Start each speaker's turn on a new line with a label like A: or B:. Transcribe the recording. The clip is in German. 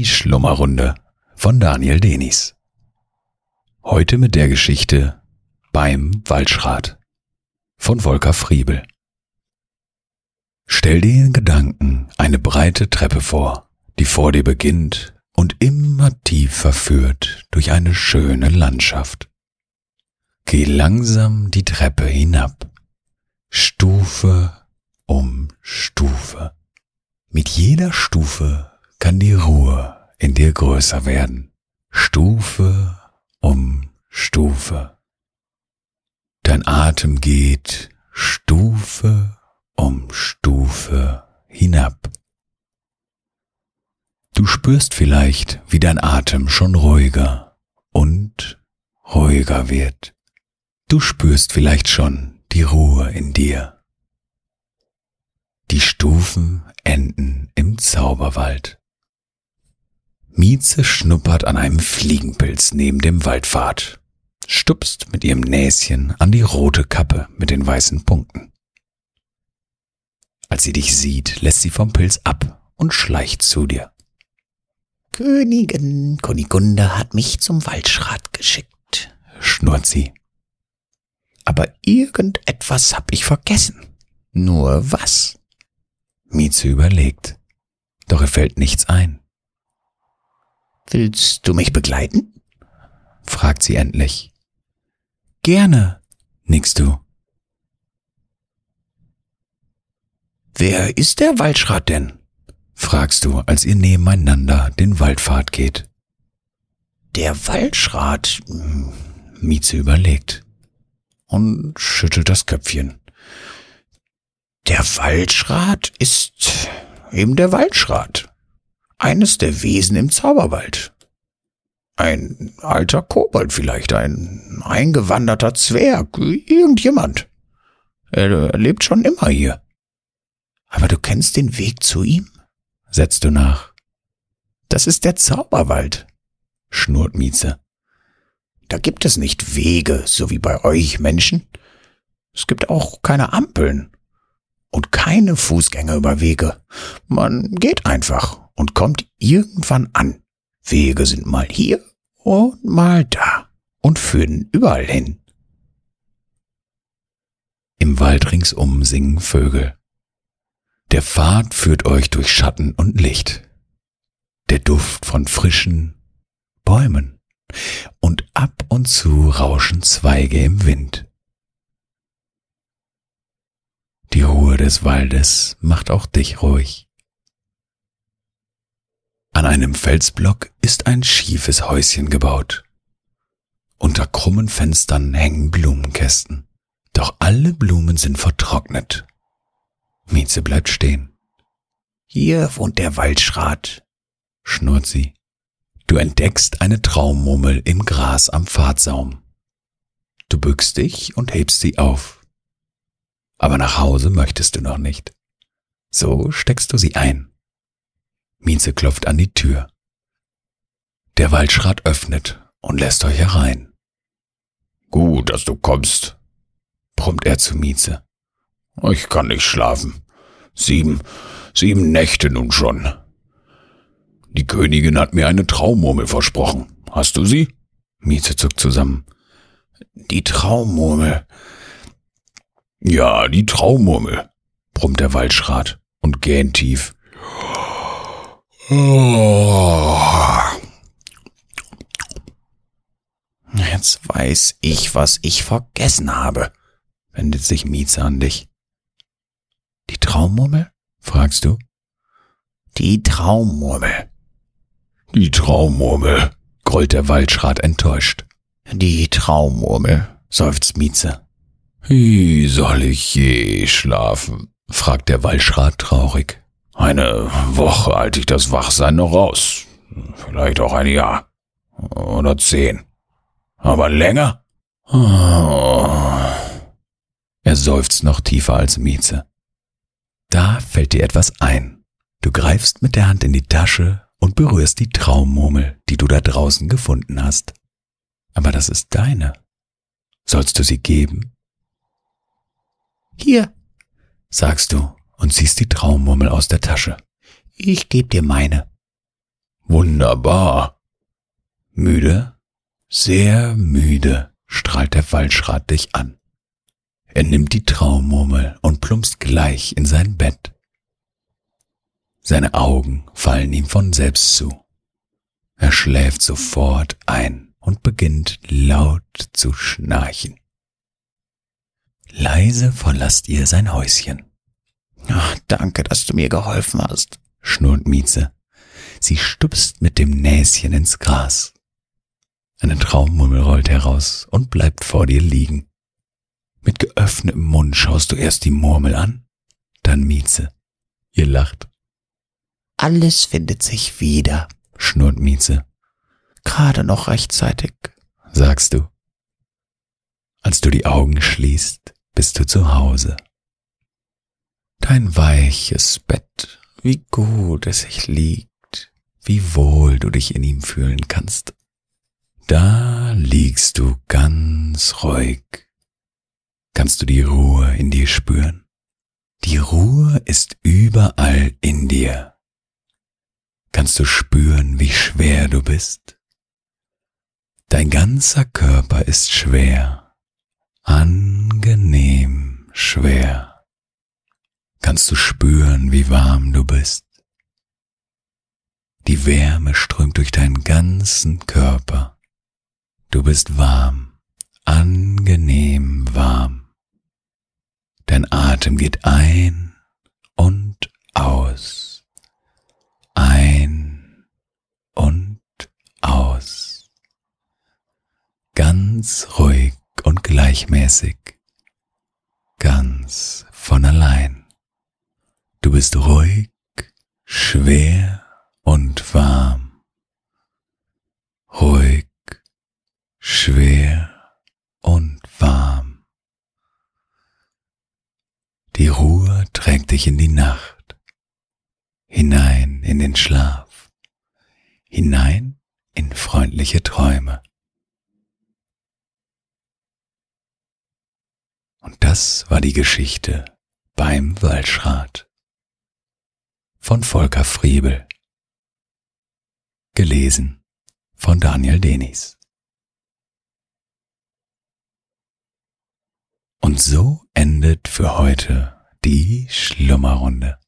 A: Die Schlummerrunde von Daniel Denis. Heute mit der Geschichte Beim Waldschrat von Volker Friebel. Stell dir in Gedanken eine breite Treppe vor, die vor dir beginnt und immer tiefer führt durch eine schöne Landschaft. Geh langsam die Treppe hinab, Stufe um Stufe. Mit jeder Stufe kann die Ruhe in dir größer werden, Stufe um Stufe. Dein Atem geht Stufe um Stufe hinab. Du spürst vielleicht, wie dein Atem schon ruhiger und ruhiger wird. Du spürst vielleicht schon die Ruhe in dir. Die Stufen enden im Zauberwald. Mieze schnuppert an einem Fliegenpilz neben dem Waldpfad, stupst mit ihrem Näschen an die rote Kappe mit den weißen Punkten. Als sie dich sieht, lässt sie vom Pilz ab und schleicht zu dir.
B: Königin Kunigunde hat mich zum Waldschrat geschickt, schnurrt sie. Aber irgendetwas hab ich vergessen. Nur was?
A: Mieze überlegt, doch er fällt nichts ein.
B: Willst du mich begleiten?
A: fragt sie endlich. Gerne, nickst du.
B: Wer ist der Waldschrat denn?
A: fragst du, als ihr nebeneinander den Waldpfad geht.
B: Der Waldschrat? Hm,
A: Mieze überlegt und schüttelt das Köpfchen.
B: Der Waldschrat ist eben der Waldschrat. Eines der Wesen im Zauberwald. Ein alter Kobold vielleicht, ein eingewanderter Zwerg, irgendjemand. Er lebt schon immer hier. Aber du kennst den Weg zu ihm?
A: setzt du nach.
B: Das ist der Zauberwald,
A: schnurrt Mieze.
B: Da gibt es nicht Wege, so wie bei euch Menschen. Es gibt auch keine Ampeln und keine Fußgängerüberwege. Man geht einfach und kommt irgendwann an. Wege sind mal hier und mal da und führen überall hin.
A: Im Wald ringsum singen Vögel. Der Pfad führt euch durch Schatten und Licht. Der Duft von frischen Bäumen. Und ab und zu rauschen Zweige im Wind. Die Ruhe des Waldes macht auch dich ruhig. An einem Felsblock ist ein schiefes Häuschen gebaut. Unter krummen Fenstern hängen Blumenkästen. Doch alle Blumen sind vertrocknet Mieze bleibt stehen.
B: Hier wohnt der Waldschrat,
A: schnurrt sie. Du entdeckst eine Traummummel im Gras am Pfadsaum. Du bückst dich und hebst sie auf. Aber nach Hause möchtest du noch nicht. So steckst du sie ein. Mieze klopft an die Tür. Der Waldschrat öffnet und lässt euch herein.
C: Gut, dass du kommst,
A: brummt er zu Mieze.
C: Ich kann nicht schlafen. Sieben, sieben Nächte nun schon. Die Königin hat mir eine Traummurmel versprochen. Hast du sie?
A: Mieze zuckt zusammen.
B: Die Traummurmel.
C: Ja, die Traummurmel, brummt der Waldschrat und gähnt tief.
B: Jetzt weiß ich, was ich vergessen habe, wendet sich Mieze an dich.
A: Die Traummurmel? fragst du.
B: Die Traummurmel.
C: Die Traummurmel,
A: grollt der Waldschrat enttäuscht.
B: Die Traummurmel, seufzt Mieze.
C: Wie soll ich je schlafen?
A: fragt der Waldschrat traurig.
C: Eine Woche halte ich das Wachsein noch aus. Vielleicht auch ein Jahr. Oder zehn. Aber länger?
A: Oh. Er seufzt noch tiefer als Mieze. Da fällt dir etwas ein. Du greifst mit der Hand in die Tasche und berührst die Traummurmel, die du da draußen gefunden hast. Aber das ist deine. Sollst du sie geben?
B: Hier,
A: sagst du und ziehst die Traummurmel aus der Tasche.
B: Ich geb dir meine.
A: Wunderbar. Müde? Sehr müde strahlt der Waldschrat dich an. Er nimmt die Traummurmel und plumpst gleich in sein Bett. Seine Augen fallen ihm von selbst zu. Er schläft sofort ein und beginnt laut zu schnarchen. Leise verlasst ihr sein Häuschen.
B: Ach, danke, dass du mir geholfen hast,
A: schnurrt Mieze. Sie stupst mit dem Näschen ins Gras. Eine Traummummel rollt heraus und bleibt vor dir liegen. Mit geöffnetem Mund schaust du erst die Murmel an, dann Mieze. Ihr lacht.
B: Alles findet sich wieder,
A: schnurrt Mieze.
B: Gerade noch rechtzeitig,
A: sagst du. Als du die Augen schließt, bist du zu Hause. Dein weiches Bett, wie gut es sich liegt, wie wohl du dich in ihm fühlen kannst. Da liegst du ganz ruhig. Kannst du die Ruhe in dir spüren? Die Ruhe ist überall in dir. Kannst du spüren, wie schwer du bist? Dein ganzer Körper ist schwer, angenehm schwer. Kannst du spüren, wie warm du bist? Die Wärme strömt durch deinen ganzen Körper. Du bist warm, angenehm warm. Dein Atem geht ein und aus, ein und aus. Ganz ruhig und gleichmäßig, ganz von allein. Du bist ruhig, schwer und warm. Ruhig schwer und warm. Die Ruhe trägt dich in die Nacht, hinein in den Schlaf, hinein in freundliche Träume. Und das war die Geschichte beim Waldschrat von Volker Friebel. Gelesen von Daniel Denis. Und so endet für heute die Schlummerrunde.